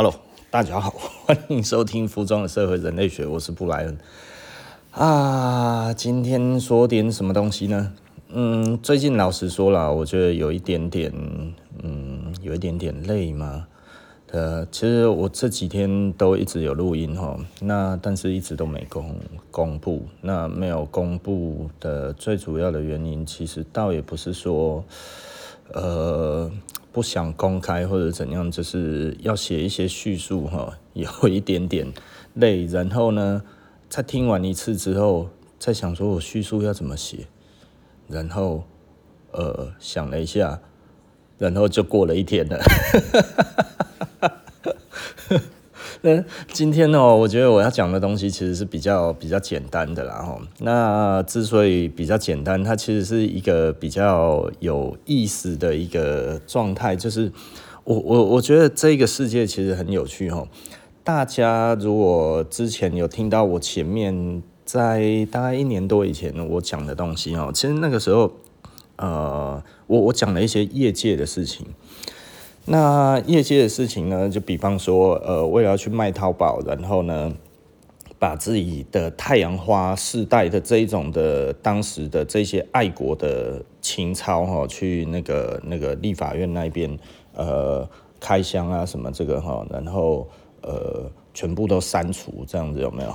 Hello，大家好，欢迎收听《服装的社会人类学》，我是布莱恩啊。今天说点什么东西呢？嗯，最近老实说了，我觉得有一点点，嗯，有一点点累嘛。呃，其实我这几天都一直有录音哈，那但是一直都没公公布。那没有公布的最主要的原因，其实倒也不是说，呃。不想公开或者怎样，就是要写一些叙述哈，有一点点累。然后呢，在听完一次之后，再想说我叙述要怎么写，然后呃想了一下，然后就过了一天了。那今天呢，我觉得我要讲的东西其实是比较比较简单的啦哈。那之所以比较简单，它其实是一个比较有意思的一个状态，就是我我我觉得这个世界其实很有趣哈。大家如果之前有听到我前面在大概一年多以前我讲的东西哈，其实那个时候呃，我我讲了一些业界的事情。那业界的事情呢，就比方说，呃，为了要去卖淘宝，然后呢，把自己的太阳花世代的这一种的当时的这些爱国的情操哈，去那个那个立法院那边，呃，开箱啊什么这个哈，然后呃，全部都删除，这样子有没有？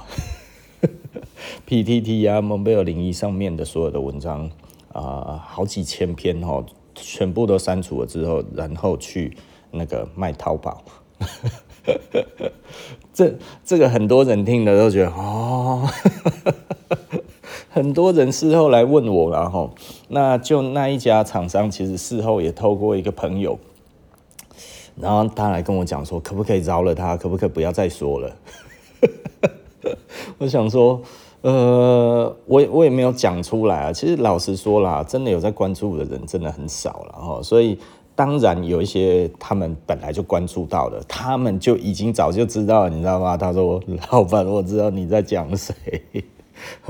PTT 啊，蒙贝尔零一上面的所有的文章啊，好几千篇哈。全部都删除了之后，然后去那个卖淘宝，这这个很多人听了都觉得哦，很多人事后来问我，然后那就那一家厂商其实事后也透过一个朋友，然后他来跟我讲说，可不可以饶了他，可不可以不要再说了？我想说。呃，我我也没有讲出来啊。其实老实说啦，真的有在关注的人真的很少了哈。所以当然有一些他们本来就关注到了，他们就已经早就知道，你知道吗？他说：“老板，我知道你在讲谁。”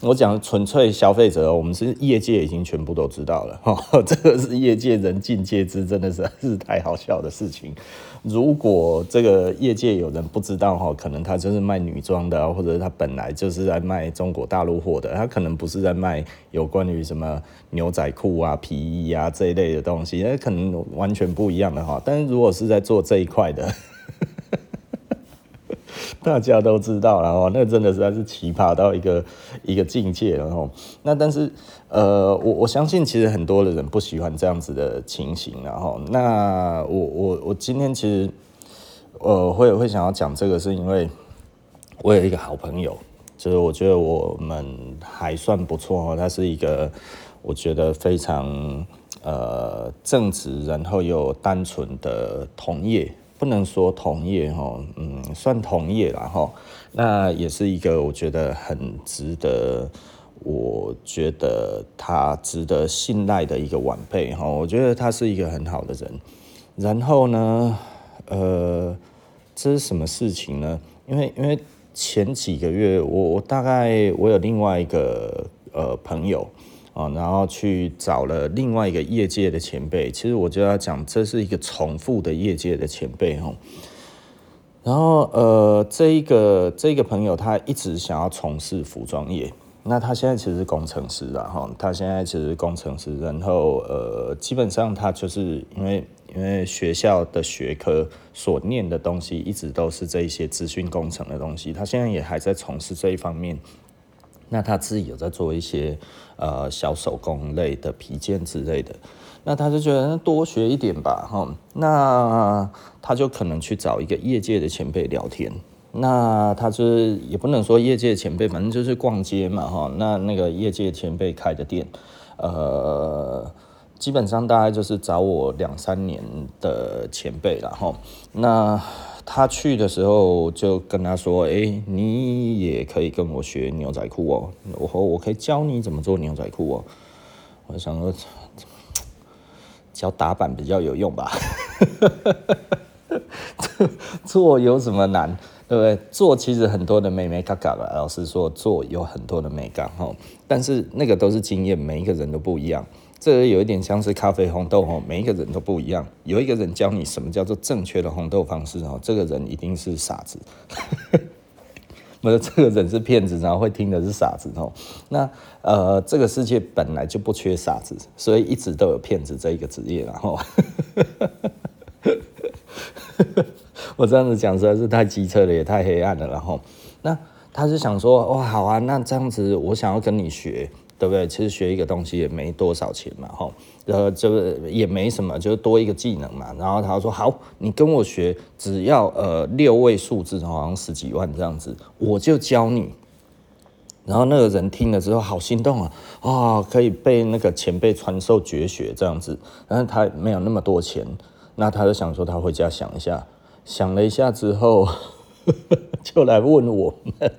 我讲纯粹消费者，我们是业界已经全部都知道了，哈，这个是业界人尽皆知，真的是是太好笑的事情。如果这个业界有人不知道哈，可能他就是卖女装的，或者他本来就是在卖中国大陆货的，他可能不是在卖有关于什么牛仔裤啊、皮衣啊这一类的东西，那可能完全不一样的哈。但是如果是在做这一块的。大家都知道了哦，那真的实在是奇葩到一个一个境界了哦。那但是呃，我我相信其实很多的人不喜欢这样子的情形，然后那我我我今天其实呃会会想要讲这个，是因为我有一个好朋友，就是我觉得我们还算不错哦。他是一个我觉得非常呃正直，然后又单纯的同业。不能说同业哈，嗯，算同业了哈。那也是一个我觉得很值得，我觉得他值得信赖的一个晚辈哈。我觉得他是一个很好的人。然后呢，呃，这是什么事情呢？因为因为前几个月，我我大概我有另外一个呃朋友。啊，然后去找了另外一个业界的前辈，其实我就要讲，这是一个重复的业界的前辈哈。然后呃，这一个这一个朋友他一直想要从事服装业，那他现在其实是工程师啊哈，他现在其实工程师，然后呃，基本上他就是因为因为学校的学科所念的东西一直都是这一些资讯工程的东西，他现在也还在从事这一方面。那他自己有在做一些呃小手工类的皮件之类的，那他就觉得多学一点吧，哈，那他就可能去找一个业界的前辈聊天，那他就是也不能说业界前辈，反正就是逛街嘛，哈，那那个业界前辈开的店，呃，基本上大概就是找我两三年的前辈了，哈，那。他去的时候就跟他说：“哎，你也可以跟我学牛仔裤哦，我我可以教你怎么做牛仔裤哦。”我想说，教打板比较有用吧？做有什么难？对不对？做其实很多的眉眉角角了。老实说，做有很多的眉角哈，但是那个都是经验，每一个人都不一样。这个有一点像是咖啡红豆哦，每一个人都不一样。有一个人教你什么叫做正确的红豆方式哦，这个人一定是傻子。不是，这个人是骗子，然后会听的是傻子哦。那呃，这个世界本来就不缺傻子，所以一直都有骗子这一个职业。然后，我这样子讲实在是太机车了，也太黑暗了。然后，那他是想说，哇，好啊，那这样子我想要跟你学。对不对？其实学一个东西也没多少钱嘛，吼，呃，这个也没什么，就是多一个技能嘛。然后他说：“好，你跟我学，只要呃六位数字，好像十几万这样子，我就教你。”然后那个人听了之后，好心动啊，啊、可以被那个前辈传授绝学这样子。但是他没有那么多钱，那他就想说他回家想一下，想了一下之后，就来问我们。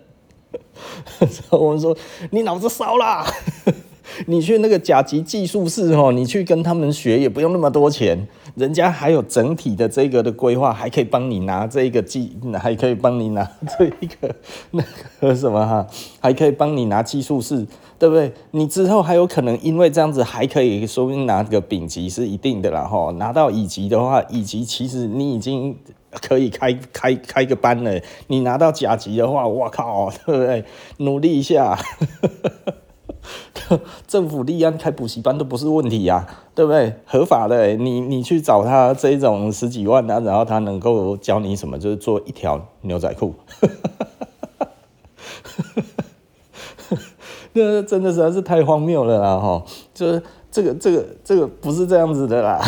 我们说你脑子烧啦，你去那个甲级技术室哦，你去跟他们学也不用那么多钱，人家还有整体的这个的规划，还可以帮你拿这个技，还可以帮你拿这一个那个什么哈，还可以帮你拿技术室，对不对？你之后还有可能因为这样子还可以说不定拿个丙级是一定的啦哈，拿到乙级的话，乙级其实你已经。可以开开开个班了，你拿到甲级的话，我靠，对不对？努力一下，政府立案开补习班都不是问题呀，对不对？合法的，你你去找他这种十几万的，然后他能够教你什么？就是做一条牛仔裤，那真的实在是太荒谬了啦！哈，就是这个这个这个不是这样子的啦。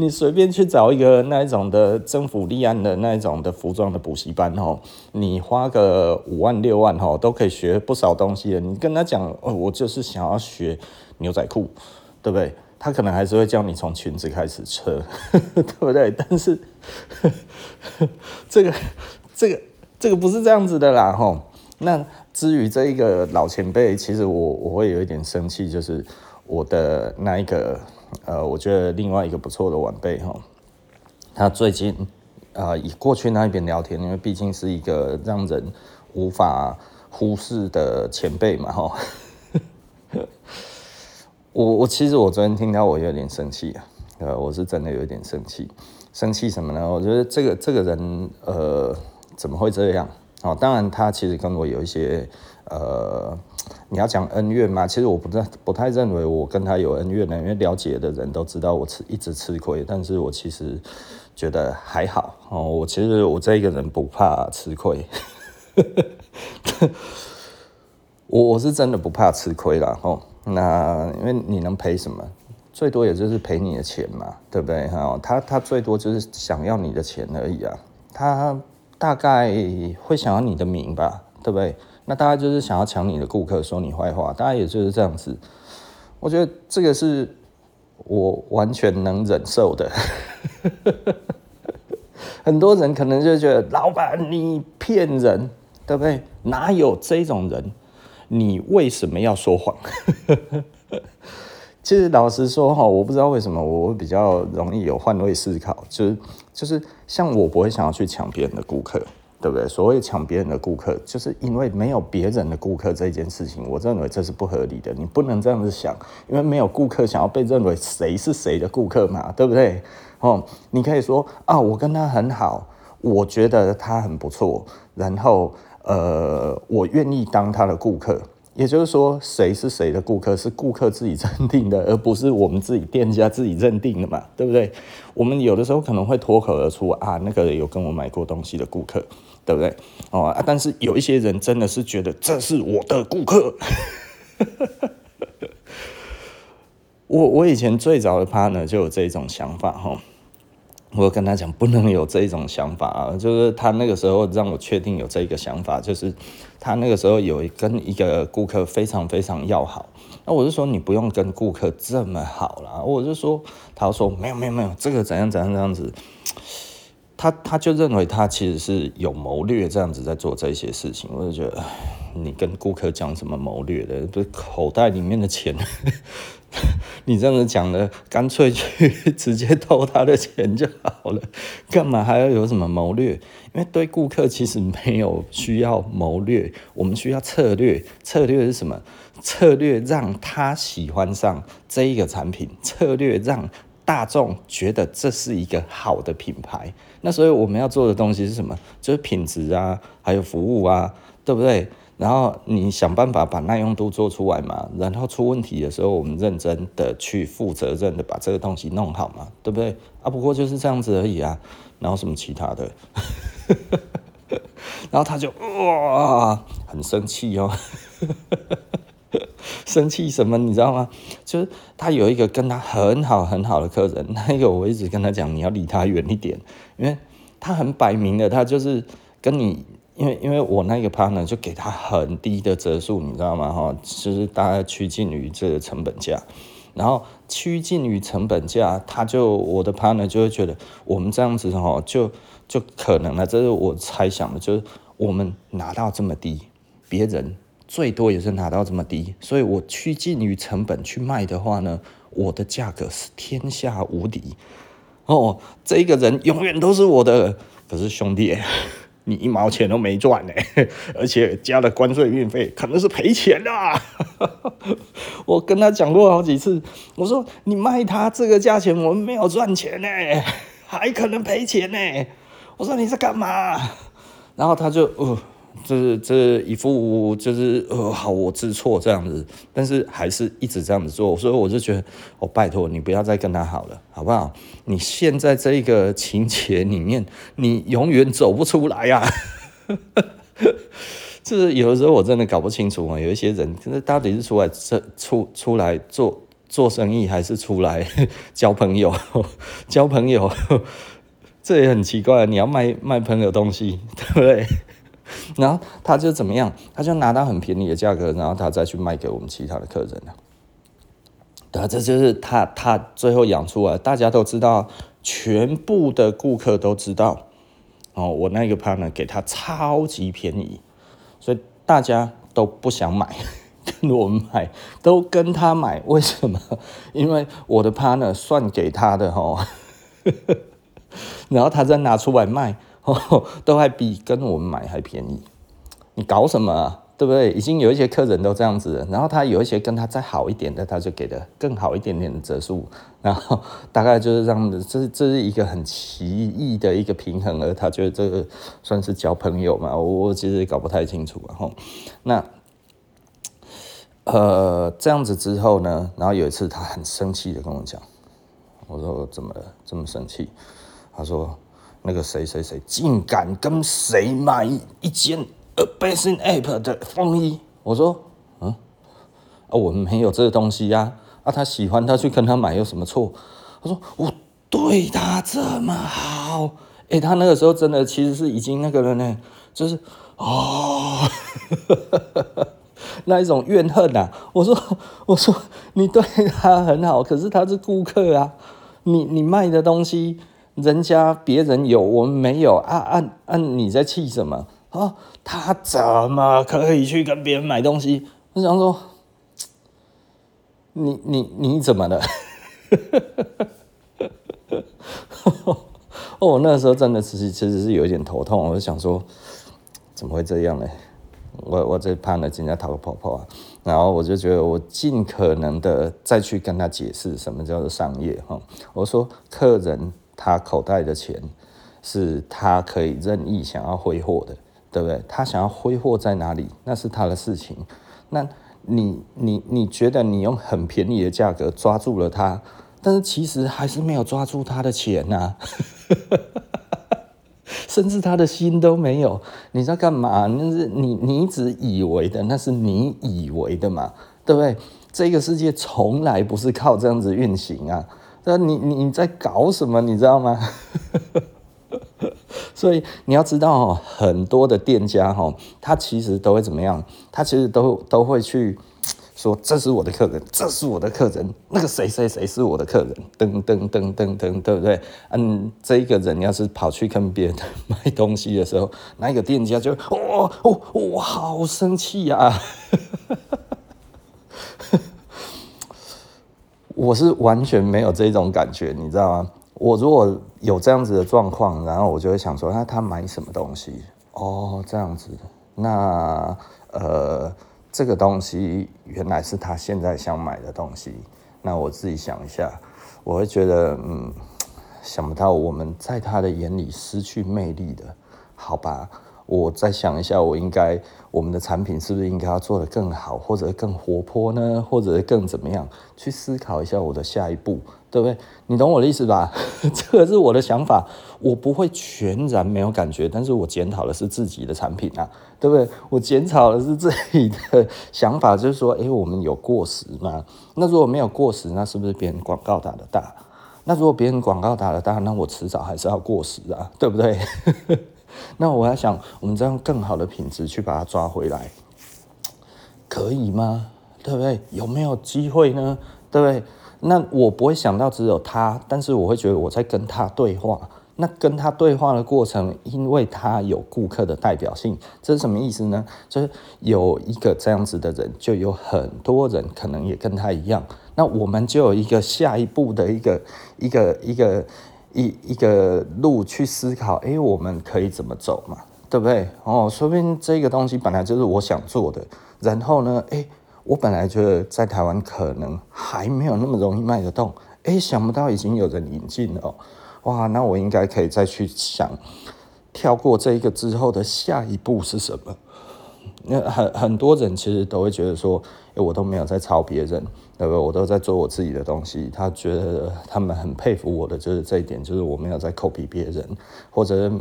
你随便去找一个那一种的政府立案的那一种的服装的补习班哦，你花个五万六万哦，都可以学不少东西的。你跟他讲哦，我就是想要学牛仔裤，对不对？他可能还是会叫你从裙子开始扯，对不对？但是 这个这个这个不是这样子的啦吼。那至于这一个老前辈，其实我我会有一点生气，就是我的那一个。呃，我觉得另外一个不错的晚辈哈，他最近啊，以过去那一边聊天，因为毕竟是一个让人无法忽视的前辈嘛哈。我我其实我昨天听到我有点生气啊，呃，我是真的有点生气，生气什么呢？我觉得这个这个人呃怎么会这样？哦，当然他其实跟我有一些呃。你要讲恩怨吗？其实我不太不太认为我跟他有恩怨的，因为了解的人都知道我吃一直吃亏，但是我其实觉得还好哦。我其实我这一个人不怕吃亏，我我是真的不怕吃亏啦。哦。那因为你能赔什么？最多也就是赔你的钱嘛，对不对？哈，他他最多就是想要你的钱而已啊。他大概会想要你的名吧，对不对？那大家就是想要抢你的顾客，说你坏话，大家也就是这样子。我觉得这个是我完全能忍受的。很多人可能就觉得老板你骗人，对不对？哪有这种人？你为什么要说谎？其实老实说哈，我不知道为什么我比较容易有换位思考，就是就是像我不会想要去抢别人的顾客。对不对？所谓抢别人的顾客，就是因为没有别人的顾客这件事情，我认为这是不合理的。你不能这样子想，因为没有顾客想要被认为谁是谁的顾客嘛，对不对？哦，你可以说啊，我跟他很好，我觉得他很不错，然后呃，我愿意当他的顾客。也就是说，谁是谁的顾客是顾客自己认定的，而不是我们自己店家自己认定的嘛，对不对？我们有的时候可能会脱口而出啊，那个有跟我买过东西的顾客，对不对？哦，但是有一些人真的是觉得这是我的顾客。我我以前最早的 partner 就有这种想法哈。我跟他讲不能有这种想法啊，就是他那个时候让我确定有这个想法，就是他那个时候有跟一个顾客非常非常要好，那我就说你不用跟顾客这么好啦，我就说他说没有没有没有，这个怎样怎样这样子，他他就认为他其实是有谋略这样子在做这些事情，我就觉得你跟顾客讲什么谋略的，不是口袋里面的钱。你这样子讲的，干脆去 直接偷他的钱就好了，干嘛还要有什么谋略？因为对顾客其实没有需要谋略，我们需要策略。策略是什么？策略让他喜欢上这一个产品，策略让大众觉得这是一个好的品牌。那所以我们要做的东西是什么？就是品质啊，还有服务啊，对不对？然后你想办法把耐用度做出来嘛，然后出问题的时候，我们认真的去负责任的把这个东西弄好嘛，对不对？啊，不过就是这样子而已啊，然后什么其他的，然后他就哇，很生气哦，生气什么你知道吗？就是他有一个跟他很好很好的客人，那个我一直跟他讲，你要离他远一点，因为他很摆明的，他就是跟你。因为因为我那个 partner 就给他很低的折数，你知道吗？哈，就是大概趋近于这个成本价，然后趋近于成本价，他就我的 partner 就会觉得我们这样子哈，就就可能了，这是我猜想的，就是我们拿到这么低，别人最多也是拿到这么低，所以我趋近于成本去卖的话呢，我的价格是天下无敌哦，这个人永远都是我的，可是兄弟。你一毛钱都没赚呢，而且加了关税运费，可能是赔钱的。我跟他讲过好几次，我说你卖他这个价钱，我们没有赚钱呢，还可能赔钱呢。我说你在干嘛？然后他就。这这一副就是呃，好，我知错这样子，但是还是一直这样子做，所以我就觉得，哦、拜托你不要再跟他好了，好不好？你现在这个情节里面，你永远走不出来呀、啊。就是有的时候我真的搞不清楚啊，有一些人，就是到底是出来这出出来做做生意，还是出来交朋友？交朋友，这也很奇怪，你要卖卖朋友东西，对不对？然后他就怎么样？他就拿到很便宜的价格，然后他再去卖给我们其他的客人了。对啊，这就是他他最后养出来，大家都知道，全部的顾客都知道。哦，我那个 partner 给他超级便宜，所以大家都不想买，跟我买，都跟他买。为什么？因为我的 partner 算给他的哈，然后他再拿出来卖。都还比跟我们买还便宜，你搞什么啊？对不对？已经有一些客人都这样子了，然后他有一些跟他再好一点的，他就给的更好一点点的折数，然后大概就是这样子，这是这是一个很奇异的一个平衡，而他觉得这个算是交朋友嘛？我我其实也搞不太清楚，然后那呃这样子之后呢，然后有一次他很生气的跟我讲，我说怎么了？这么生气？他说。那个谁谁谁竟敢跟谁买一件 A Bathing Ape 的风衣？我说，嗯，啊，我们没有这个东西呀，啊，他喜欢他去跟他买有什么错？他说我对他这么好，哎，他那个时候真的其实是已经那个了呢，就是哦，那一种怨恨呐。我说我说你对他很好，可是他是顾客啊，你你卖的东西。人家别人有，我们没有啊！啊啊！你在气什么啊？他怎么可以去跟别人买东西？我想说，你你你怎么了？哦，那时候真的其实其实是有一点头痛，我就想说，怎么会这样呢？我我这怕呢，人家讨个泡泡啊！然后我就觉得，我尽可能的再去跟他解释什么叫做商业哈。我说客人。他口袋的钱是他可以任意想要挥霍的，对不对？他想要挥霍在哪里，那是他的事情。那你你你觉得你用很便宜的价格抓住了他，但是其实还是没有抓住他的钱呐、啊，甚至他的心都没有。你在干嘛？那是你你只以为的，那是你以为的嘛，对不对？这个世界从来不是靠这样子运行啊。那你你你在搞什么？你知道吗？所以你要知道哦，很多的店家哈，他其实都会怎么样？他其实都都会去说：“这是我的客人，这是我的客人，那个谁谁谁是我的客人。”噔噔噔噔噔，对不对？嗯，这一个人要是跑去跟别人 买东西的时候，那个店家就哦哦，我好生气呀！我是完全没有这种感觉，你知道吗？我如果有这样子的状况，然后我就会想说，那他买什么东西？哦，这样子，那呃，这个东西原来是他现在想买的东西。那我自己想一下，我会觉得，嗯，想不到我们在他的眼里失去魅力的，好吧？我再想一下，我应该我们的产品是不是应该要做得更好，或者更活泼呢？或者更怎么样？去思考一下我的下一步，对不对？你懂我的意思吧？这个是我的想法，我不会全然没有感觉，但是我检讨的是自己的产品啊，对不对？我检讨的是自己的想法，就是说，诶，我们有过时吗？那如果没有过时，那是不是别人广告打得大？那如果别人广告打得大，那我迟早还是要过时啊，对不对？那我要想，我们这样更好的品质去把它抓回来，可以吗？对不对？有没有机会呢？对不对？那我不会想到只有他，但是我会觉得我在跟他对话。那跟他对话的过程，因为他有顾客的代表性，这是什么意思呢？就是有一个这样子的人，就有很多人可能也跟他一样。那我们就有一个下一步的一个一个一个。一一个路去思考，哎，我们可以怎么走嘛？对不对？哦，说不定这个东西本来就是我想做的。然后呢，哎，我本来觉得在台湾可能还没有那么容易卖得动，哎，想不到已经有人引进了哦。哇，那我应该可以再去想，跳过这一个之后的下一步是什么？那很很多人其实都会觉得说，哎，我都没有在抄别人。对不对？我都在做我自己的东西。他觉得他们很佩服我的，就是这一点，就是我没有在 copy 别人，或者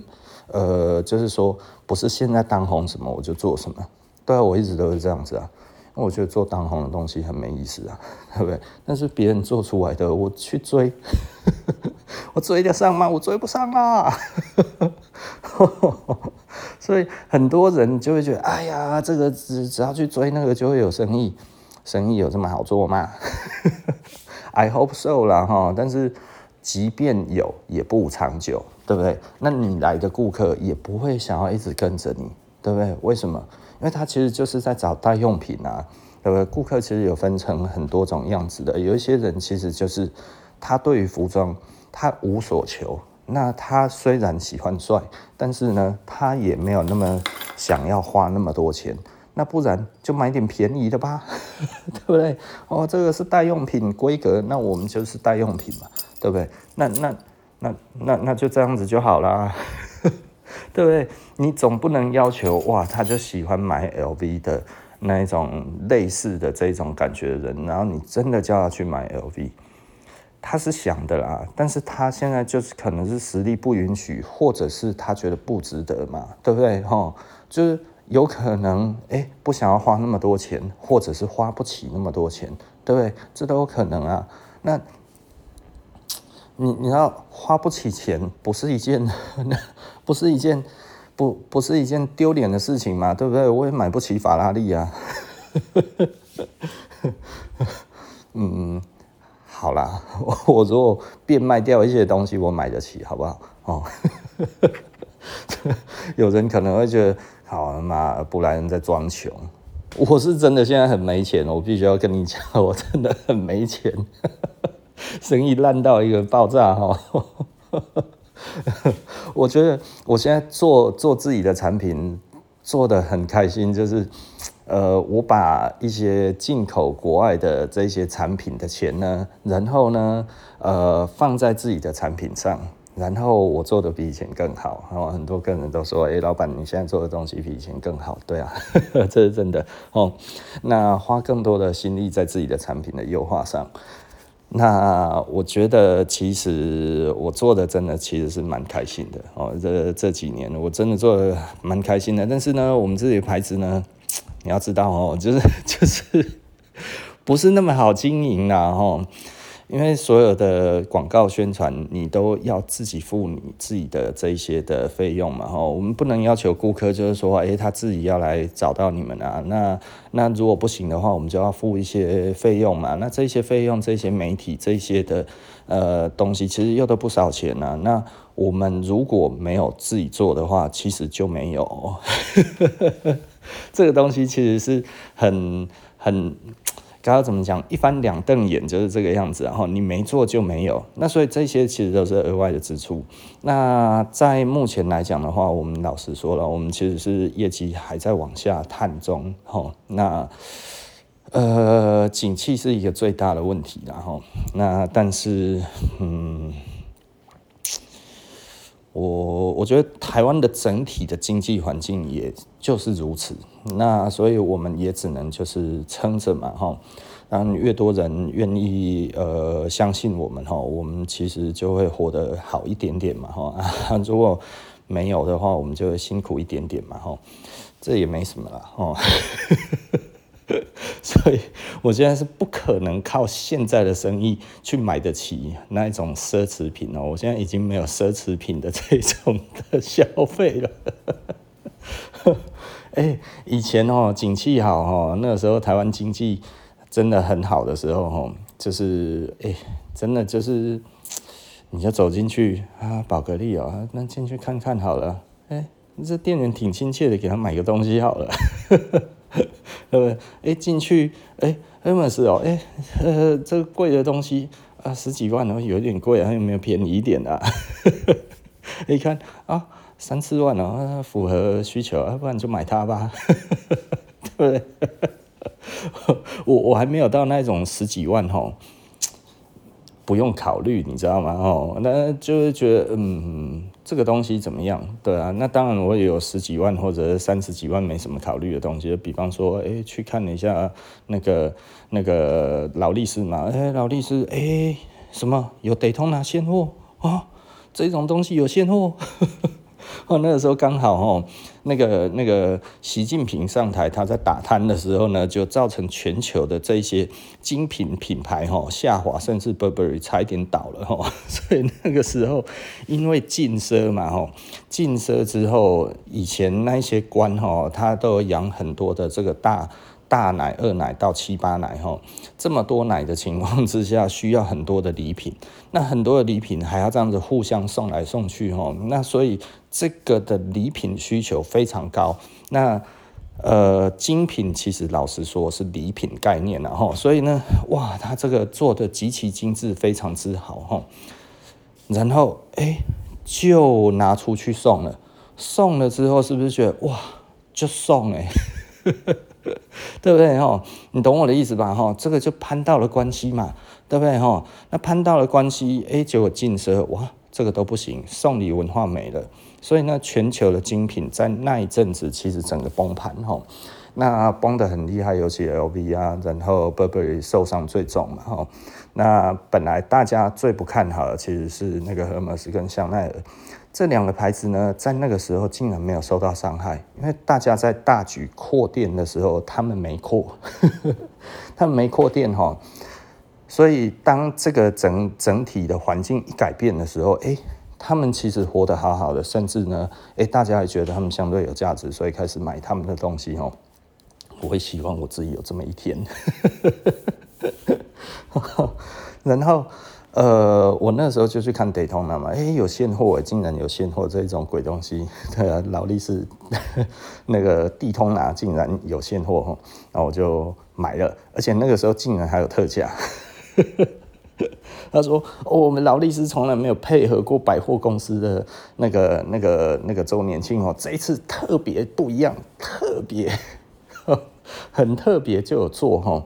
呃，就是说不是现在当红什么我就做什么。对啊，我一直都是这样子啊。我觉得做当红的东西很没意思啊，对不对？但是别人做出来的，我去追，我追得上吗？我追不上啊。所以很多人就会觉得，哎呀，这个只只要去追那个就会有生意。生意有这么好做吗？I hope so 啦哈，但是即便有，也不长久，对不对？那你来的顾客也不会想要一直跟着你，对不对？为什么？因为他其实就是在找代用品啊，对不对？顾客其实有分成很多种样子的，有一些人其实就是他对于服装他无所求，那他虽然喜欢帅，但是呢，他也没有那么想要花那么多钱。那不然就买点便宜的吧，对不对？哦，这个是代用品规格，那我们就是代用品嘛，对不对？那那那那那就这样子就好啦，对不对？你总不能要求哇，他就喜欢买 LV 的那一种类似的这种感觉的人，然后你真的叫他去买 LV，他是想的啦，但是他现在就是可能是实力不允许，或者是他觉得不值得嘛，对不对？哈，就是。有可能哎，不想要花那么多钱，或者是花不起那么多钱，对不对？这都有可能啊。那，你你要花不起钱，不是一件，不是一件，不不是一件丢脸的事情嘛，对不对？我也买不起法拉利啊。嗯，好啦，我如果变卖掉一些东西，我买得起，好不好？哦，有人可能会觉得。好妈，布莱恩在装穷。我是真的现在很没钱，我必须要跟你讲，我真的很没钱，生意烂到一个爆炸哈。我觉得我现在做做自己的产品做得很开心，就是呃，我把一些进口国外的这些产品的钱呢，然后呢，呃，放在自己的产品上。然后我做的比以前更好，然后很多客人都说：“哎，老板，你现在做的东西比以前更好。”对啊，这是真的哦。那花更多的心力在自己的产品的优化上，那我觉得其实我做的真的其实是蛮开心的哦。这这几年我真的做的蛮开心的，但是呢，我们自己的牌子呢，你要知道哦，就是 就是不是那么好经营啦，哦。因为所有的广告宣传，你都要自己付你自己的这一些的费用嘛，哈，我们不能要求顾客就是说，哎，他自己要来找到你们啊，那那如果不行的话，我们就要付一些费用嘛，那这些费用、这些媒体、这些的呃东西，其实又都不少钱啊。那我们如果没有自己做的话，其实就没有，这个东西其实是很很。刚刚怎么讲？一翻两瞪眼就是这个样子，然后你没做就没有。那所以这些其实都是额外的支出。那在目前来讲的话，我们老实说了，我们其实是业绩还在往下探中。吼，那呃，景气是一个最大的问题，然后那但是嗯。我我觉得台湾的整体的经济环境也就是如此，那所以我们也只能就是撑着嘛，哈，让越多人愿意呃相信我们哈，我们其实就会活得好一点点嘛，哈，如果没有的话，我们就会辛苦一点点嘛，哈，这也没什么啦，哈。所以，我现在是不可能靠现在的生意去买得起那一种奢侈品哦。我现在已经没有奢侈品的这种的消费了。哎，以前哦，景气好哦，那个时候台湾经济真的很好的时候哦，就是哎，真的就是，你就走进去啊，宝格丽哦，那进去看看好了。哎，这店员挺亲切的，给他买个东西好了。对不对？哎，进去，哎，Hermes 哦，哎，呃，这个贵的东西啊，十几万哦，有点贵啊，还有没有便宜一点的？一看啊，三四万哦，符合需求，啊不然就买它吧，对不对？我我还没有到那种十几万哦。不用考虑，你知道吗？哦，那就是觉得，嗯，这个东西怎么样？对啊，那当然我也有十几万或者三十几万没什么考虑的东西，比方说，哎，去看了一下那个那个劳力士嘛，哎，劳力士，哎，什么有得通拿现货哦，这种东西有现货。哦，那个时候刚好哦，那个那个习近平上台，他在打贪的时候呢，就造成全球的这些精品品牌哈下滑，甚至 Burberry 差一点倒了哈。所以那个时候因为禁奢嘛哈，禁奢之后，以前那些官哈，他都养很多的这个大。大奶、二奶到七八奶哈，这么多奶的情况之下，需要很多的礼品。那很多的礼品还要这样子互相送来送去哈，那所以这个的礼品需求非常高。那呃，精品其实老实说是礼品概念了哈，所以呢，哇，它这个做的极其精致，非常之好哈。然后哎，就拿出去送了，送了之后是不是觉得哇，就送哎？对不对哈？你懂我的意思吧哈？这个就攀到了关系嘛，对不对哈？那攀到了关系，哎，结果进奢哇，这个都不行，送礼文化没了。所以呢，全球的精品在那一阵子其实整个崩盘哈，那崩得很厉害，尤其 LV 啊，然后 Burberry 受伤最重嘛哈。那本来大家最不看好的其实是那个 Hermes 跟香奈儿。这两个牌子呢，在那个时候竟然没有受到伤害，因为大家在大举扩店的时候，他们没扩，他们没扩店哈，所以当这个整整体的环境一改变的时候，哎，他们其实活得好好的，甚至呢，哎，大家也觉得他们相对有价值，所以开始买他们的东西哦。我会希望我自己有这么一天，然后。呃，我那时候就去看 Daytona 嘛，哎，有现货，竟然有现货这种鬼东西，对啊，劳力士 那个地通拿竟然有现货哈，然后我就买了，而且那个时候竟然还有特价。他说，我们劳力士从来没有配合过百货公司的那个那个那个周年庆哦，这一次特别不一样，特别很特别就有做哈。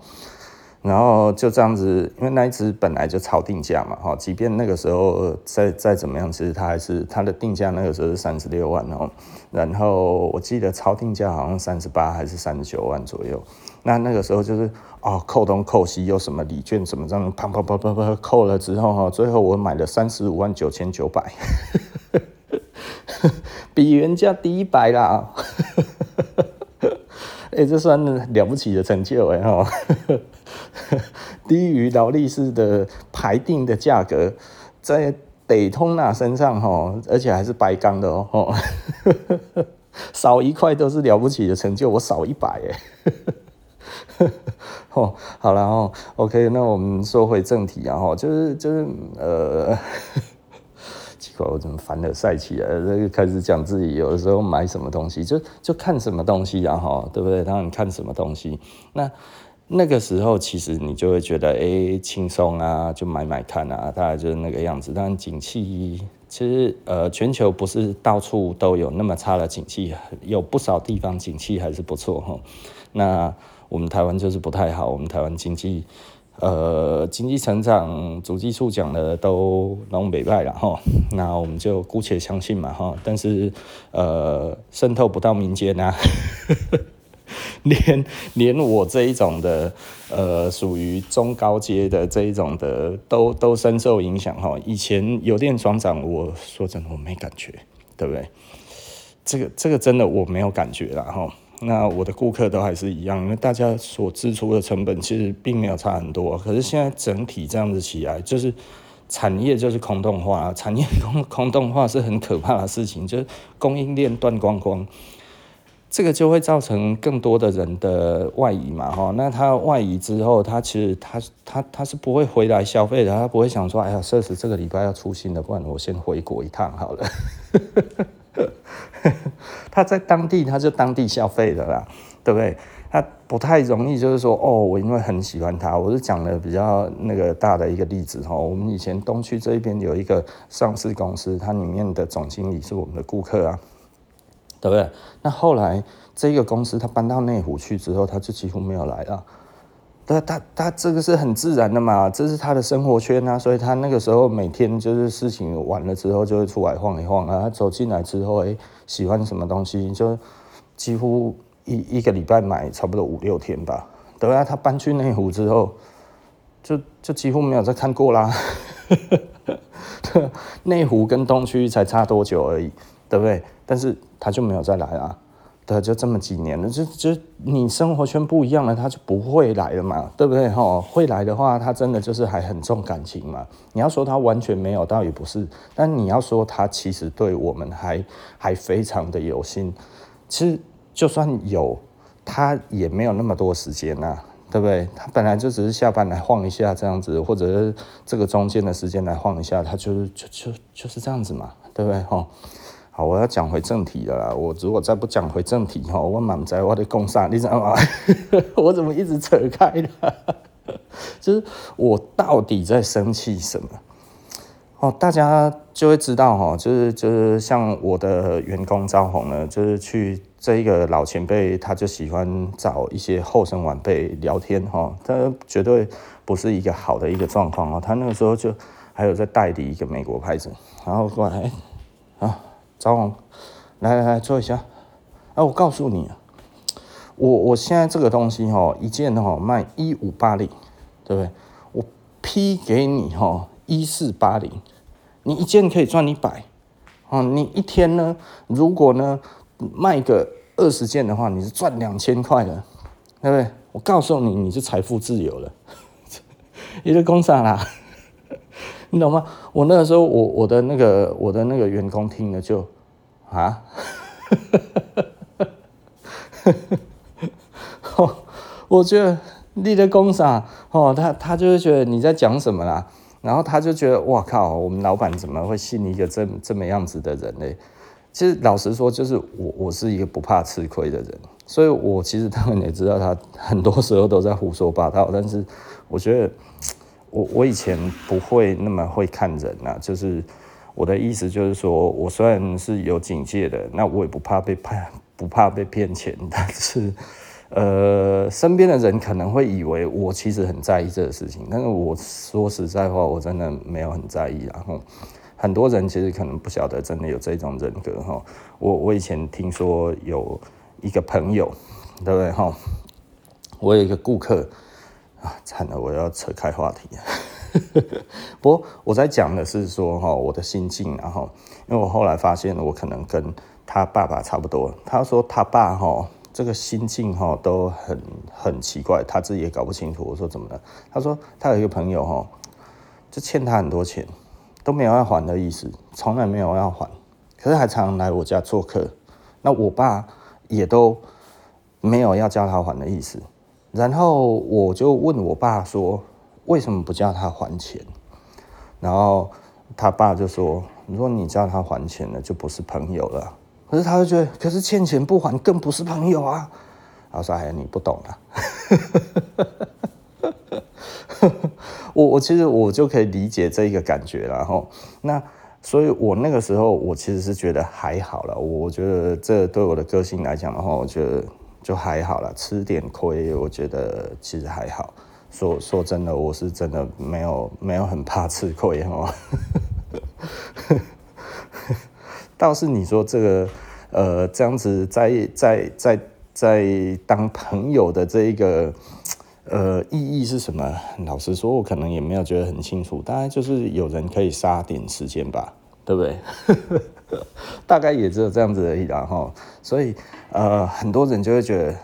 然后就这样子，因为那一只本来就超定价嘛，哈，即便那个时候再再怎么样，其实它还是它的定价那个时候是三十六万哦，然后我记得超定价好像三十八还是三十九万左右，那那个时候就是哦，扣东扣西又什么礼券什么这样，啪啪啪啪啪扣了之后哈，最后我买了三十五万九千九百，比原价低一百啦，哎，这算了不起的成就哎哈。低于劳力士的排定的价格，在 Daytona 身上哈，而且还是白钢的哦，少一块都是了不起的成就，我少一百哎，哦，好了哦，OK，那我们说回正题啊哈，就是就是呃，奇怪，我怎么凡尔赛起来，这个开始讲自己有的时候买什么东西，就就看什么东西啊哈，对不对？当然看什么东西，那。那个时候其实你就会觉得，哎，轻松啊，就买买看啊，大概就是那个样子。但景气其实呃，全球不是到处都有那么差的景气，有不少地方景气还是不错哈。那我们台湾就是不太好，我们台湾经济呃经济成长主计处讲的都拢袂歹了哈。那我们就姑且相信嘛哈。但是呃，渗透不到民间啊。连连我这一种的，呃，属于中高阶的这一种的，都都深受影响哈。以前有电双涨，我说真的我没感觉，对不对？这个这个真的我没有感觉了哈。那我的顾客都还是一样，因为大家所支出的成本其实并没有差很多。可是现在整体这样子起来，就是产业就是空洞化，产业 空空洞化是很可怕的事情，就是供应链断光光。这个就会造成更多的人的外移嘛，哈，那他外移之后，他其实他他他是不会回来消费的，他不会想说，哎呀，设施这个礼拜要出新的，不然我先回国一趟好了。他在当地他就当地消费的啦，对不对？他不太容易就是说，哦，我因为很喜欢他，我是讲了比较那个大的一个例子哈。我们以前东区这边有一个上市公司，它里面的总经理是我们的顾客啊。对不对？那后来这个公司他搬到内湖去之后，他就几乎没有来了。他他他这个是很自然的嘛，这是他的生活圈啊，所以他那个时候每天就是事情完了之后就会出来晃一晃啊。他走进来之后，哎，喜欢什么东西就几乎一一个礼拜买差不多五六天吧。对啊，他搬去内湖之后，就就几乎没有再看过啦。内湖跟东区才差多久而已。对不对？但是他就没有再来啊，对，就这么几年了，就就你生活圈不一样了，他就不会来了嘛，对不对？哈，会来的话，他真的就是还很重感情嘛。你要说他完全没有，倒也不是，但你要说他其实对我们还还非常的有心。其实就算有，他也没有那么多时间呐，对不对？他本来就只是下班来晃一下这样子，或者是这个中间的时间来晃一下，他就是就就就是这样子嘛，对不对？哈。好，我要讲回正题了。我如果再不讲回正题哈，我满在我的工商，你知道吗？我怎么一直扯开了？就是我到底在生气什么？哦，大家就会知道哈，就是就是像我的员工赵红呢，就是去这一个老前辈，他就喜欢找一些后生晚辈聊天哈，他绝对不是一个好的一个状况哦。他那个时候就还有在代理一个美国牌子，然后过来啊。招红，来来来，坐一下。哎、啊，我告诉你，我我现在这个东西哈，一件哈卖一五八零，对不对？我批给你哈一四八零，你一件可以赚一百。哦，你一天呢，如果呢卖个二十件的话，你是赚两千块的，对不对？我告诉你，你是财富自由了。你在讲啥啦？你懂吗？我那个时候，我我的那个我的那个员工听了就。啊，我觉得你的工厂哦，他他就是觉得你在讲什么啦，然后他就觉得哇靠，我们老板怎么会信一个这这么样子的人呢？其实老实说，就是我我是一个不怕吃亏的人，所以我其实他们也知道，他很多时候都在胡说八道，但是我觉得我我以前不会那么会看人呐，就是。我的意思就是说，我虽然是有警戒的，那我也不怕被骗，不怕被骗钱。但是，呃，身边的人可能会以为我其实很在意这个事情，但是我说实在话，我真的没有很在意。然后，很多人其实可能不晓得，真的有这种人格哈。我我以前听说有一个朋友，对不对哈？我有一个顾客啊，惨了，我要扯开话题。不过我在讲的是说哈，我的心境，然后因为我后来发现我可能跟他爸爸差不多。他说他爸哈这个心境哈都很很奇怪，他自己也搞不清楚。我说怎么了？他说他有一个朋友哈，就欠他很多钱，都没有要还的意思，从来没有要还，可是还常常来我家做客。那我爸也都没有要叫他还的意思。然后我就问我爸说。为什么不叫他还钱？然后他爸就说：“如果你叫他还钱了，就不是朋友了。”可是他就觉得，可是欠钱不还更不是朋友啊！他说：“哎呀，你不懂啊。”我我其实我就可以理解这一个感觉，然后那所以，我那个时候我其实是觉得还好了。我觉得这对我的个性来讲的话，我觉得就还好了，吃点亏，我觉得其实还好。说说真的，我是真的没有没有很怕吃亏哈。倒是你说这个呃这样子在在在在当朋友的这一个呃意义是什么？老实说，我可能也没有觉得很清楚。大概就是有人可以杀点时间吧，对不对？大概也只有这样子而已啦哈。所以呃很多人就会觉得。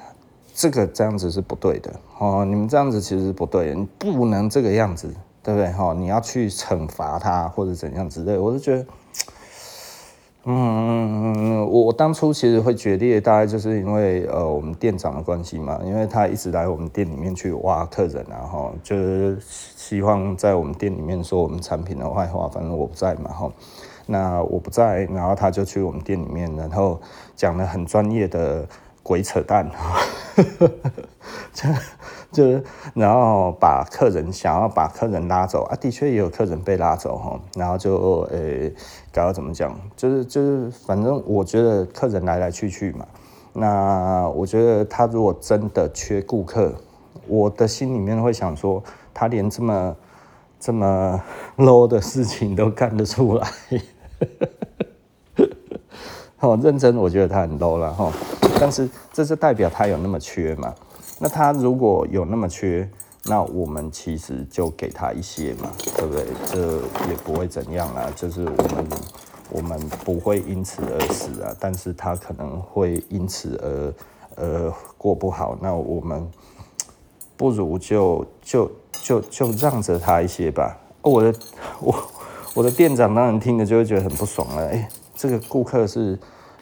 这个这样子是不对的哦，你们这样子其实是不对的，你不能这个样子，对不对？哈，你要去惩罚他或者怎样之类，我是觉得，嗯，我我当初其实会决裂，大概就是因为呃我们店长的关系嘛，因为他一直来我们店里面去挖客人啊，哈，就是希望在我们店里面说我们产品的坏话，反正我不在嘛，哈，那我不在，然后他就去我们店里面，然后讲了很专业的。鬼扯淡，就就然后把客人想要把客人拉走啊，的确也有客人被拉走哈，然后就呃，该要怎么讲，就是就是反正我觉得客人来来去去嘛，那我觉得他如果真的缺顾客，我的心里面会想说，他连这么这么 low 的事情都干得出来。哦，认真，我觉得他很 low 了哈，但是这是代表他有那么缺嘛？那他如果有那么缺，那我们其实就给他一些嘛，对不对？这也不会怎样啊，就是我们我们不会因此而死啊，但是他可能会因此而呃过不好，那我们不如就就就就让着他一些吧。我的我我的店长当然听了就会觉得很不爽了，哎。这个顾客是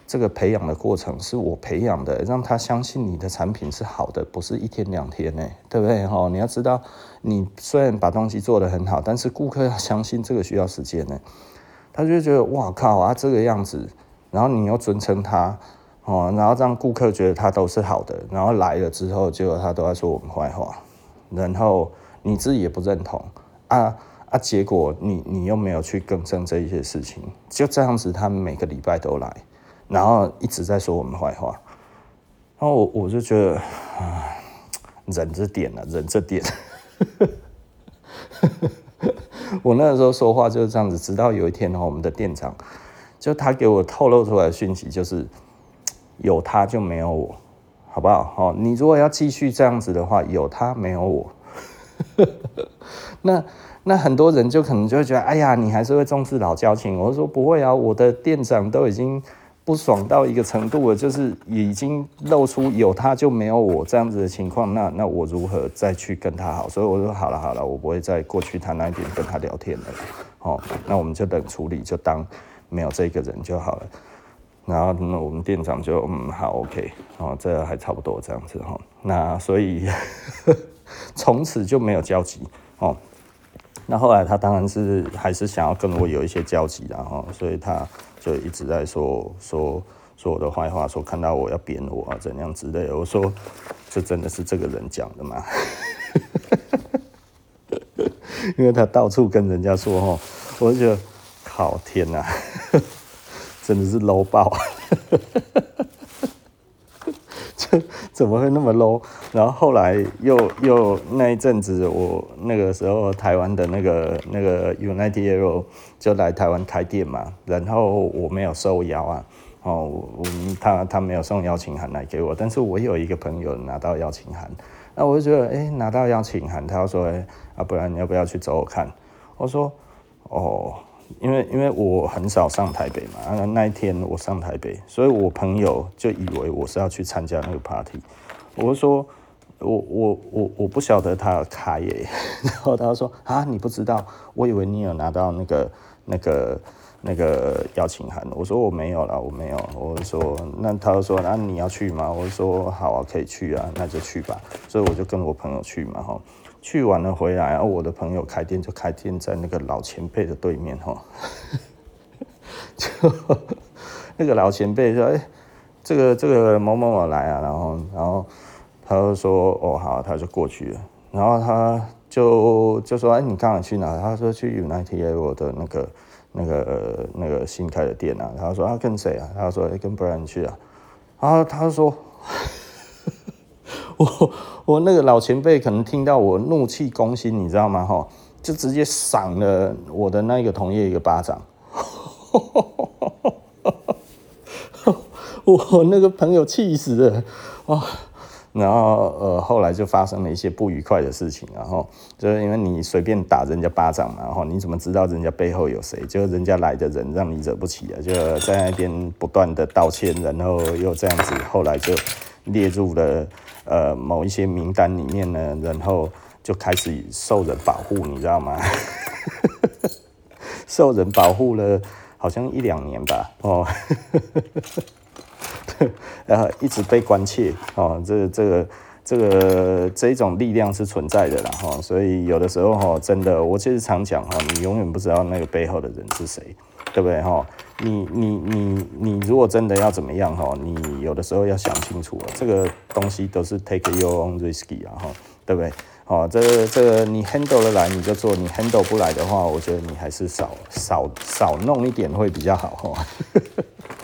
这个培养的过程，是我培养的，让他相信你的产品是好的，不是一天两天呢，对不对？哈，你要知道，你虽然把东西做得很好，但是顾客要相信这个需要时间呢。他就觉得哇靠啊，这个样子，然后你又尊称他，哦，然后让顾客觉得他都是好的，然后来了之后，结果他都在说我们坏话，然后你自己也不认同啊。啊，结果你你又没有去更正这一些事情，就这样子，他每个礼拜都来，然后一直在说我们坏话，然后我我就觉得，忍着点了，忍着点。我那个时候说话就是这样子，直到有一天呢，我们的店长就他给我透露出来的讯息就是，有他就没有我，好不好？你如果要继续这样子的话，有他没有我，那。那很多人就可能就会觉得，哎呀，你还是会重视老交情。我说不会啊，我的店长都已经不爽到一个程度了，就是已经露出有他就没有我这样子的情况。那那我如何再去跟他好？所以我说好了好了，我不会再过去他那边跟他聊天了。哦，那我们就等处理，就当没有这个人就好了。然后那我们店长就嗯好 OK，哦，这还差不多这样子哈。那所以 从此就没有交集哦。那后来他当然是还是想要跟我有一些交集，然后所以他就一直在说说说我的坏话，说看到我要扁我啊怎样之类的。我说这真的是这个人讲的吗？因为他到处跟人家说哈，我就靠天哪，真的是 low 爆。怎么会那么 low？然后后来又又那一阵子，我那个时候台湾的那个那个 United Arrow 就来台湾开店嘛，然后我没有受邀啊，哦，我他他没有送邀请函来给我，但是我有一个朋友拿到邀请函，那我就觉得，哎，拿到邀请函，他说，哎，啊，不然你要不要去走走看？我说，哦。因为因为我很少上台北嘛，那那一天我上台北，所以我朋友就以为我是要去参加那个 party。我说我我我我不晓得他开耶，然后他说啊，你不知道，我以为你有拿到那个那个那个邀请函。我说我没有了，我没有。我说那他就说那你要去吗？我说好啊，可以去啊，那就去吧。所以我就跟我朋友去嘛，哈。去完了回来，然后我的朋友开店就开店在那个老前辈的对面哈，就那个老前辈说：“哎，这个这个某某某来啊，然后然后他就说哦好，他就过去了。然后他就就说哎，你刚刚去哪？他说去 United 的那个那个那个新开的店啊。他说他跟谁啊？他说哎跟 Brian 去啊。然后他说 我我那个老前辈可能听到我怒气攻心，你知道吗？哈，就直接赏了我的那个同业一个巴掌。我那个朋友气死了哇！然后呃，后来就发生了一些不愉快的事情，然后就是因为你随便打人家巴掌嘛，然后你怎么知道人家背后有谁？就是人家来的人让你惹不起啊，就在那边不断的道歉，然后又这样子，后来就列入了呃某一些名单里面呢，然后就开始受人保护，你知道吗？受人保护了好像一两年吧，哦。然后一直被关切哦，这个、这个这个这一种力量是存在的啦哈，所以有的时候哈，真的我其实常讲哈，你永远不知道那个背后的人是谁，对不对哈？你你你你如果真的要怎么样哈，你有的时候要想清楚，这个东西都是 take your own risky 啊哈，对不对？哦，这个这个你 handle 得来你就做，你 handle 不来的话，我觉得你还是少少少弄一点会比较好哈。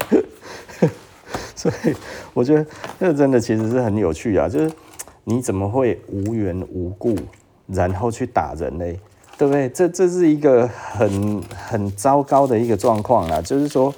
对我觉得这真的其实是很有趣啊，就是 你怎么会无缘无故然后去打人呢？对不对？这这是一个很很糟糕的一个状况啊，就是说。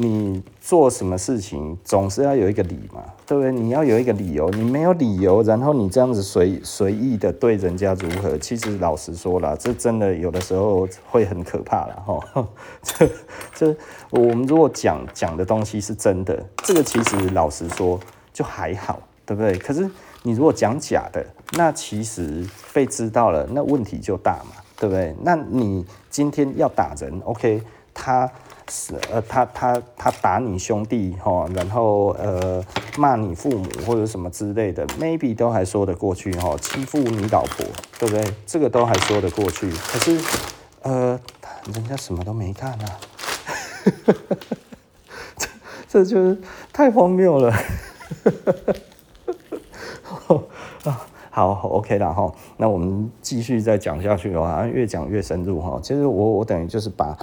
你做什么事情总是要有一个理嘛，对不对？你要有一个理由，你没有理由，然后你这样子随随意的对人家如何？其实老实说了，这真的有的时候会很可怕了哈。这这我们如果讲讲的东西是真的，这个其实老实说就还好，对不对？可是你如果讲假的，那其实被知道了，那问题就大嘛，对不对？那你今天要打人，OK，他。是呃，他他他打你兄弟哈，然后呃骂你父母或者什么之类的，maybe 都还说得过去哈。欺负你老婆，对不对？这个都还说得过去。可是呃，人家什么都没干啊，这这就是太荒谬了。好，OK 了哈。那我们继续再讲下去的话，越讲越深入哈。其实我我等于就是把。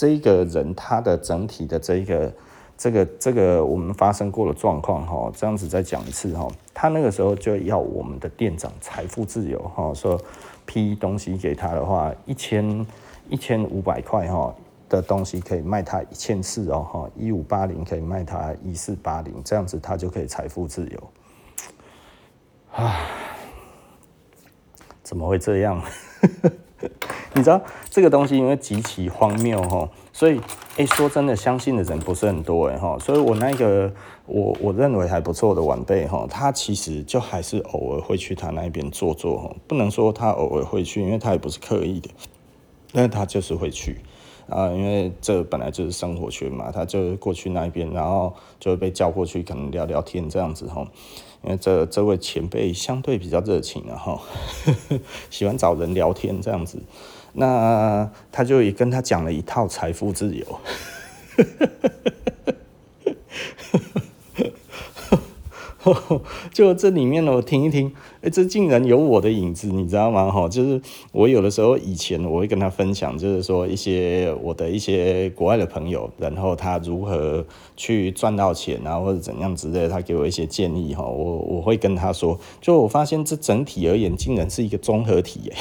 这一个人他的整体的这一个这个这个我们发生过的状况哈，这样子再讲一次哈，他那个时候就要我们的店长财富自由哈，说批东西给他的话，一千一千五百块哈的东西可以卖他一千四哦哈，一五八零可以卖他一四八零，这样子他就可以财富自由。啊，怎么会这样？你知道这个东西因为极其荒谬哈，所以哎，说真的，相信的人不是很多哎哈，所以我那个我我认为还不错的晚辈哈，他其实就还是偶尔会去他那边坐坐哈，不能说他偶尔会去，因为他也不是刻意的，但他就是会去啊，因为这本来就是生活圈嘛，他就过去那边，然后就被叫过去，可能聊聊天这样子哈。因为这这位前辈相对比较热情啊，哈，喜欢找人聊天这样子，那他就也跟他讲了一套财富自由。就这里面呢，我听一听，哎，这竟然有我的影子，你知道吗？哈，就是我有的时候以前我会跟他分享，就是说一些我的一些国外的朋友，然后他如何去赚到钱啊，或者怎样之类，他给我一些建议哈，我我会跟他说，就我发现这整体而言，竟然是一个综合体耶。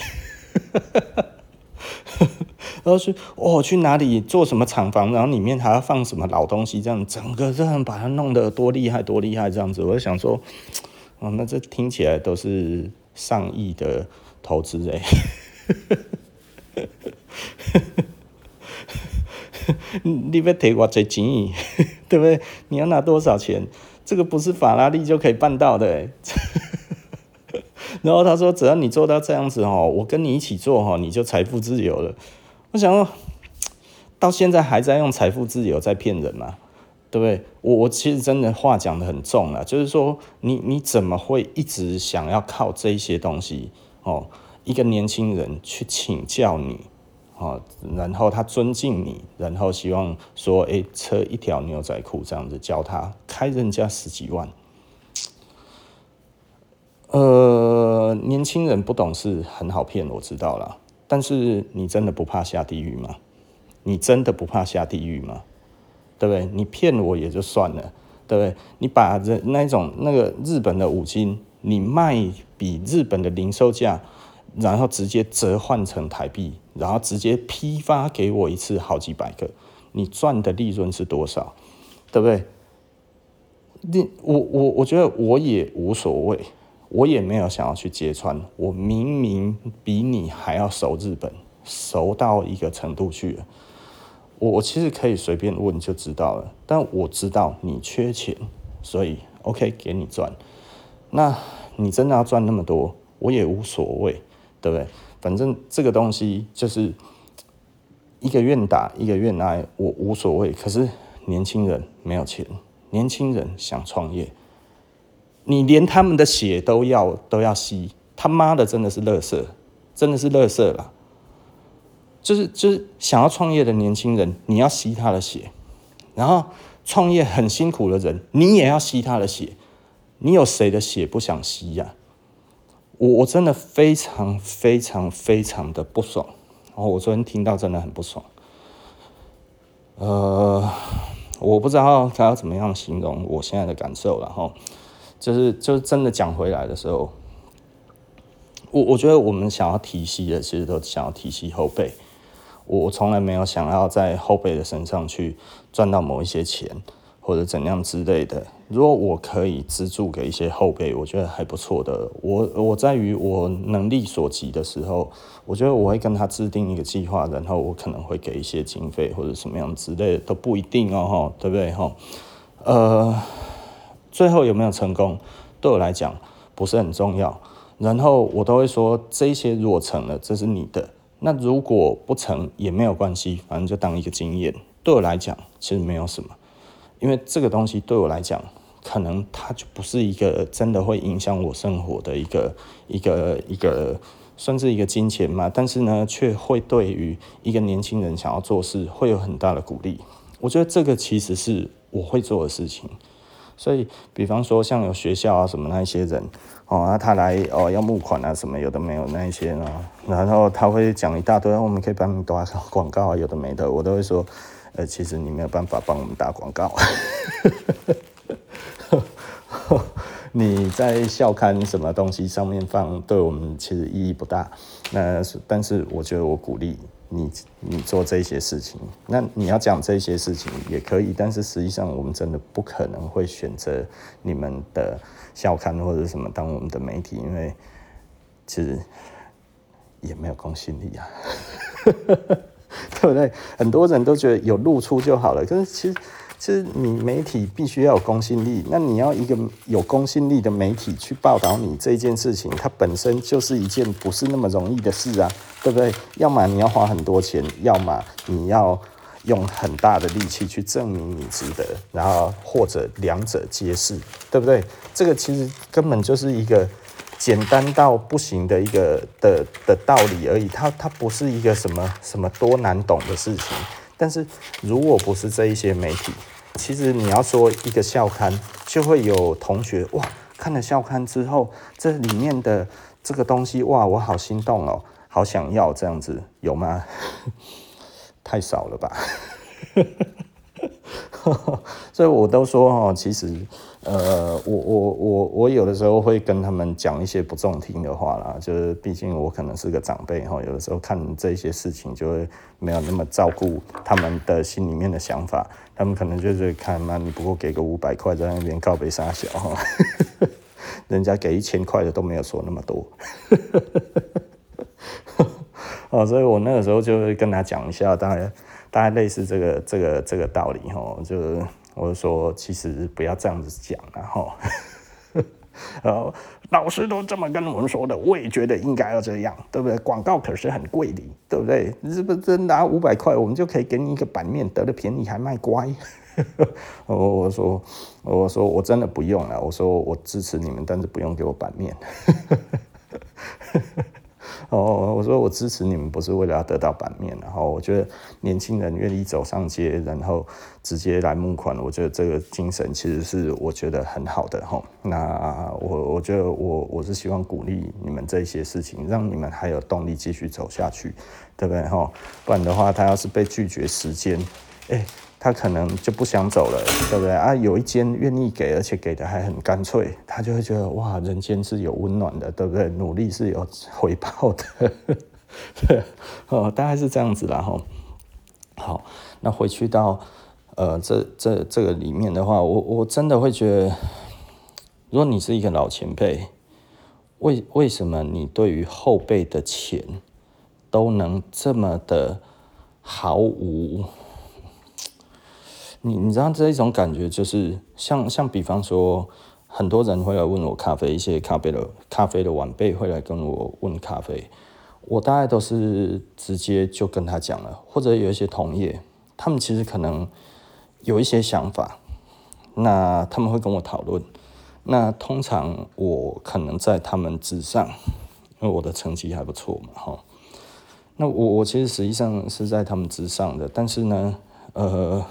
然后去哦，去哪里做什么厂房，然后里面还要放什么老东西，这样整个这样把它弄得多厉害，多厉害这样子。我想说，哦，那这听起来都是上亿的投资哎。你要提我这钱，对不对？你要拿多少钱？这个不是法拉利就可以办到的。然后他说，只要你做到这样子哦，我跟你一起做哈，你就财富自由了。我想说，到现在还在用财富自由在骗人吗？对不对？我我其实真的话讲得很重了，就是说你你怎么会一直想要靠这些东西哦？一个年轻人去请教你哦，然后他尊敬你，然后希望说，哎，车一条牛仔裤这样子教他开人家十几万，呃，年轻人不懂事很好骗，我知道了。但是你真的不怕下地狱吗？你真的不怕下地狱吗？对不对？你骗我也就算了，对不对？你把这那种那个日本的五金，你卖比日本的零售价，然后直接折换成台币，然后直接批发给我一次好几百个，你赚的利润是多少？对不对？你我我我觉得我也无所谓。我也没有想要去揭穿，我明明比你还要熟日本，熟到一个程度去了。我我其实可以随便问就知道了，但我知道你缺钱，所以 OK 给你赚。那你真的要赚那么多，我也无所谓，对不对？反正这个东西就是一个愿打一个愿挨，我无所谓。可是年轻人没有钱，年轻人想创业。你连他们的血都要都要吸，他妈的真的是垃圾，真的是垃圾了。就是就是想要创业的年轻人，你要吸他的血，然后创业很辛苦的人，你也要吸他的血。你有谁的血不想吸呀？我我真的非常非常非常的不爽。然后我昨天听到真的很不爽。呃，我不知道该要怎么样形容我现在的感受，然后。就是就是真的讲回来的时候，我我觉得我们想要提携的，其实都想要提携后辈。我从来没有想要在后辈的身上去赚到某一些钱或者怎样之类的。如果我可以资助给一些后辈，我觉得还不错的。我我在于我能力所及的时候，我觉得我会跟他制定一个计划，然后我可能会给一些经费或者什么样之类的，都不一定哦，对不对？哈，呃。最后有没有成功，对我来讲不是很重要。然后我都会说，这些如果成了，这是你的；那如果不成也没有关系，反正就当一个经验。对我来讲，其实没有什么，因为这个东西对我来讲，可能它就不是一个真的会影响我生活的一个一个一个，算是一个金钱嘛。但是呢，却会对于一个年轻人想要做事，会有很大的鼓励。我觉得这个其实是我会做的事情。所以，比方说像有学校啊什么那一些人，哦，他来哦要募款啊什么有的没有那一些呢，然后他会讲一大堆，我们可以帮你打广告啊，有的没的，我都会说，呃，其实你没有办法帮我们打广告，你在校刊什么东西上面放，对我们其实意义不大。那但是我觉得我鼓励。你你做这些事情，那你要讲这些事情也可以，但是实际上我们真的不可能会选择你们的校刊或者什么当我们的媒体，因为其实也没有公信力啊，对不对？很多人都觉得有露出就好了，可是其实。其实你媒体必须要有公信力，那你要一个有公信力的媒体去报道你这件事情，它本身就是一件不是那么容易的事啊，对不对？要么你要花很多钱，要么你要用很大的力气去证明你值得，然后或者两者皆是，对不对？这个其实根本就是一个简单到不行的一个的的道理而已，它它不是一个什么什么多难懂的事情。但是如果不是这一些媒体，其实你要说一个校刊，就会有同学哇，看了校刊之后，这里面的这个东西哇，我好心动哦，好想要这样子，有吗？太少了吧。所以我都说哦，其实。呃，我我我我有的时候会跟他们讲一些不中听的话啦，就是毕竟我可能是个长辈哈，有的时候看这些事情就会没有那么照顾他们的心里面的想法，他们可能就是看嘛，你不过给个五百块在那边告别杀小哈，人家给一千块的都没有说那么多，哦，所以我那个时候就会跟他讲一下，大概大概类似这个这个这个道理哈，就是。我就说，其实不要这样子讲，然后，呃，老师都这么跟我们说的，我也觉得应该要这样，对不对？广告可是很贵的，对不对？你是不是拿五百块，我们就可以给你一个版面，得了便宜还卖乖？我我说，我说我真的不用了，我说我支持你们，但是不用给我版面。哦，我说我支持你们不是为了要得到版面，然后我觉得年轻人愿意走上街，然后直接来募款，我觉得这个精神其实是我觉得很好的哈。那我我觉得我我是希望鼓励你们这些事情，让你们还有动力继续走下去，对不对哈？不然的话，他要是被拒绝时间，哎。他可能就不想走了，对不对啊？有一间愿意给，而且给的还很干脆，他就会觉得哇，人间是有温暖的，对不对？努力是有回报的，对哦，大概是这样子啦哈。好，那回去到呃这这这个里面的话，我我真的会觉得，如果你是一个老前辈，为为什么你对于后辈的钱都能这么的毫无？你你知道这一种感觉，就是像像比方说，很多人会来问我咖啡，一些咖啡的咖啡的晚辈会来跟我问咖啡，我大概都是直接就跟他讲了，或者有一些同业，他们其实可能有一些想法，那他们会跟我讨论，那通常我可能在他们之上，因为我的成绩还不错嘛，哈，那我我其实实际上是在他们之上的，但是呢，呃。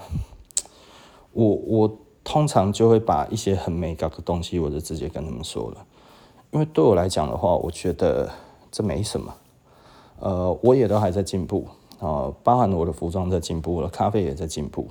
我我通常就会把一些很美感的东西，我就直接跟他们说了，因为对我来讲的话，我觉得这没什么，呃，我也都还在进步啊、呃，包含我的服装在进步了，咖啡也在进步，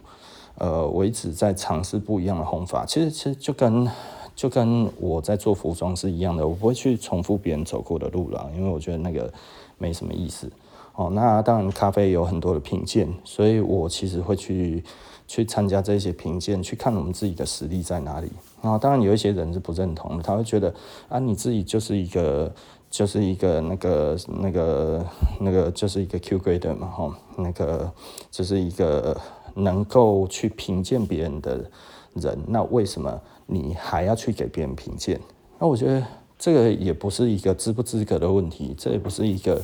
呃，我一直在尝试不一样的烘法，其实其实就跟就跟我在做服装是一样的，我不会去重复别人走过的路了，因为我觉得那个没什么意思。哦，那当然咖啡有很多的品鉴，所以我其实会去。去参加这些评鉴，去看我们自己的实力在哪里。然后当然有一些人是不认同的，他会觉得啊，你自己就是一个就是一个那个那个那个就是一个 Q grader 嘛，哈，那个就是一个能够去评鉴别人的人，那为什么你还要去给别人评鉴？那我觉得这个也不是一个资不资格的问题，这也不是一个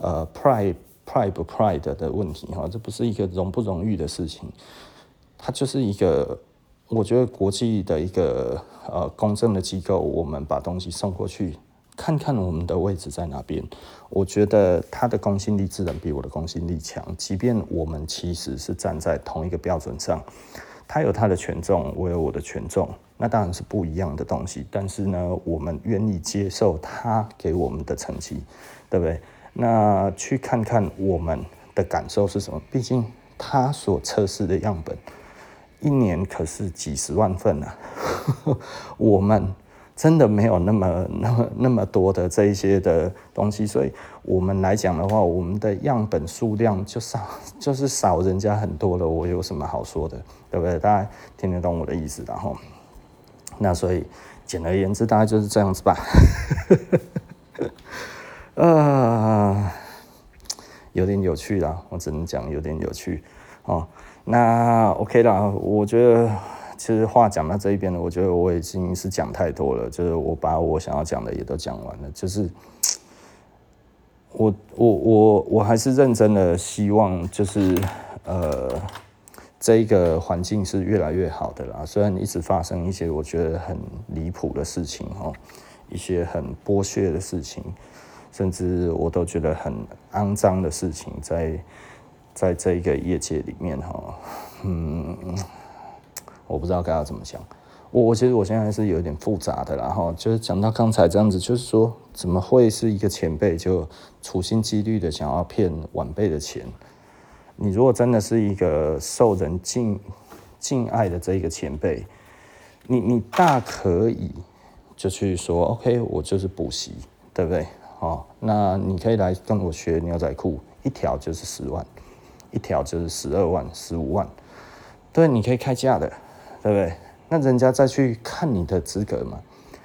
呃 pride pride 不 pride 的问题哈，这不是一个荣不荣誉的事情。它就是一个，我觉得国际的一个呃公正的机构，我们把东西送过去，看看我们的位置在哪边。我觉得它的公信力自然比我的公信力强，即便我们其实是站在同一个标准上，它有它的权重，我有我的权重，那当然是不一样的东西。但是呢，我们愿意接受它给我们的成绩，对不对？那去看看我们的感受是什么？毕竟他所测试的样本。一年可是几十万份啊！我们真的没有那么、那么、那么多的这一些的东西，所以我们来讲的话，我们的样本数量就少，就是少人家很多了。我有什么好说的，对不对？大家听得懂我的意思，然后，那所以简而言之，大概就是这样子吧。啊，有点有趣啦，我只能讲有点有趣哦。那 OK 啦，我觉得其实话讲到这一边呢，我觉得我已经是讲太多了，就是我把我想要讲的也都讲完了，就是我我我我还是认真的希望，就是呃这一个环境是越来越好的啦，虽然一直发生一些我觉得很离谱的事情哦，一些很剥削的事情，甚至我都觉得很肮脏的事情在。在这一个业界里面哈，嗯，我不知道该要怎么讲。我我其实我现在是有点复杂的，然后就是讲到刚才这样子，就是说怎么会是一个前辈就处心积虑的想要骗晚辈的钱？你如果真的是一个受人敬敬爱的这一个前辈，你你大可以就去说 OK，我就是补习，对不对？哦，那你可以来跟我学牛仔裤，一条就是十万。一条就是十二万、十五万，对，你可以开价的，对不对？那人家再去看你的资格嘛。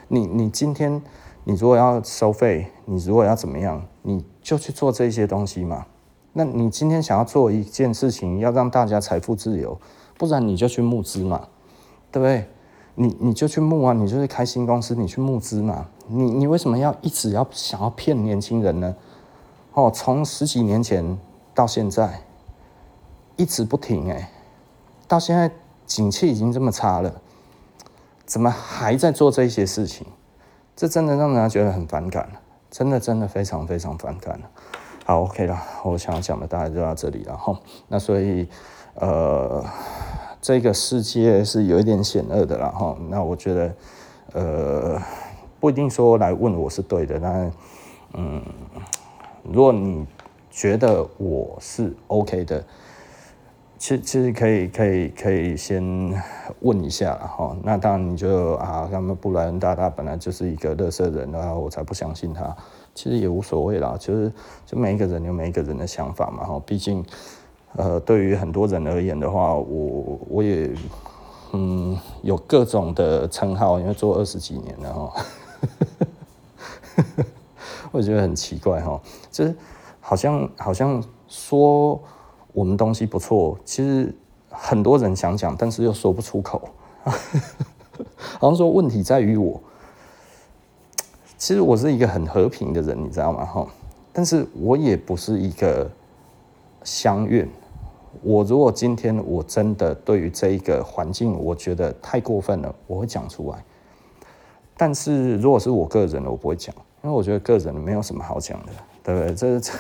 你你今天你如果要收费，你如果要怎么样，你就去做这些东西嘛。那你今天想要做一件事情，要让大家财富自由，不然你就去募资嘛，对不对？你你就去募啊，你就是开新公司，你去募资嘛。你你为什么要一直要想要骗年轻人呢？哦，从十几年前到现在。一直不停哎，到现在景气已经这么差了，怎么还在做这些事情？这真的让人家觉得很反感。真的真的非常非常反感。好，OK 了，我想要讲的大概就到这里了哈。那所以呃，这个世界是有一点险恶的了哈。那我觉得呃，不一定说来问我是对的，但嗯，如果你觉得我是 OK 的。其其实可以可以可以先问一下哈，那当然你就啊，他们布莱恩大大本来就是一个乐色人，然后我才不相信他。其实也无所谓啦，就是就每一个人有每一个人的想法嘛哈。毕竟呃，对于很多人而言的话，我我也嗯有各种的称号，因为做二十几年了哈。我觉得很奇怪哈，就是好像好像说。我们东西不错，其实很多人想讲，但是又说不出口。好像说问题在于我，其实我是一个很和平的人，你知道吗？哈，但是我也不是一个相愿。我如果今天我真的对于这一个环境，我觉得太过分了，我会讲出来。但是如果是我个人的，我不会讲，因为我觉得个人没有什么好讲的。对不对？这这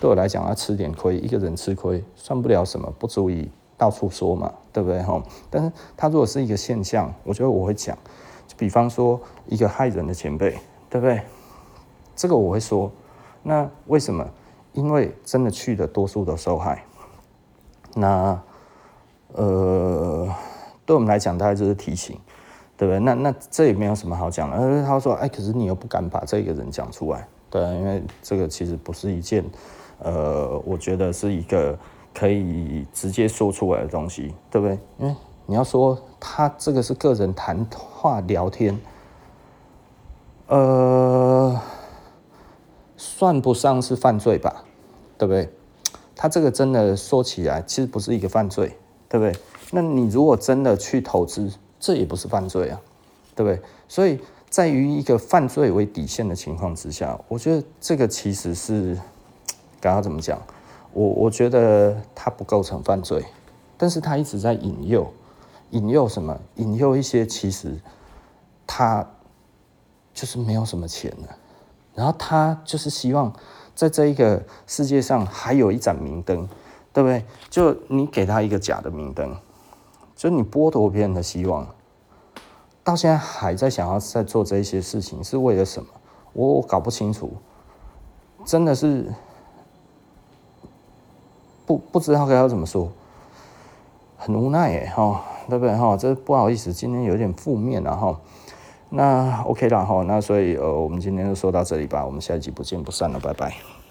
对我来讲，要吃点亏，一个人吃亏算不了什么，不足以到处说嘛，对不对？哈，但是他如果是一个现象，我觉得我会讲。就比方说一个害人的前辈，对不对？这个我会说。那为什么？因为真的去的多数都受害。那呃，对我们来讲，大概就是提醒，对不对？那那这也没有什么好讲的。而他说，哎，可是你又不敢把这个人讲出来。对，因为这个其实不是一件，呃，我觉得是一个可以直接说出来的东西，对不对？因为你要说他这个是个人谈话聊天，呃，算不上是犯罪吧，对不对？他这个真的说起来，其实不是一个犯罪，对不对？那你如果真的去投资，这也不是犯罪啊，对不对？所以。在于一个犯罪为底线的情况之下，我觉得这个其实是刚刚怎么讲？我我觉得他不构成犯罪，但是他一直在引诱，引诱什么？引诱一些其实他就是没有什么钱的，然后他就是希望在这一个世界上还有一盏明灯，对不对？就你给他一个假的明灯，就你剥夺别人的希望。到现在还在想要再做这些事情，是为了什么？我我搞不清楚，真的是不不知道该要怎么说，很无奈耶哈，对不对哈？这不好意思，今天有点负面了哈。那 OK 了哈，那所以呃，我们今天就说到这里吧，我们下一集不见不散了，拜拜。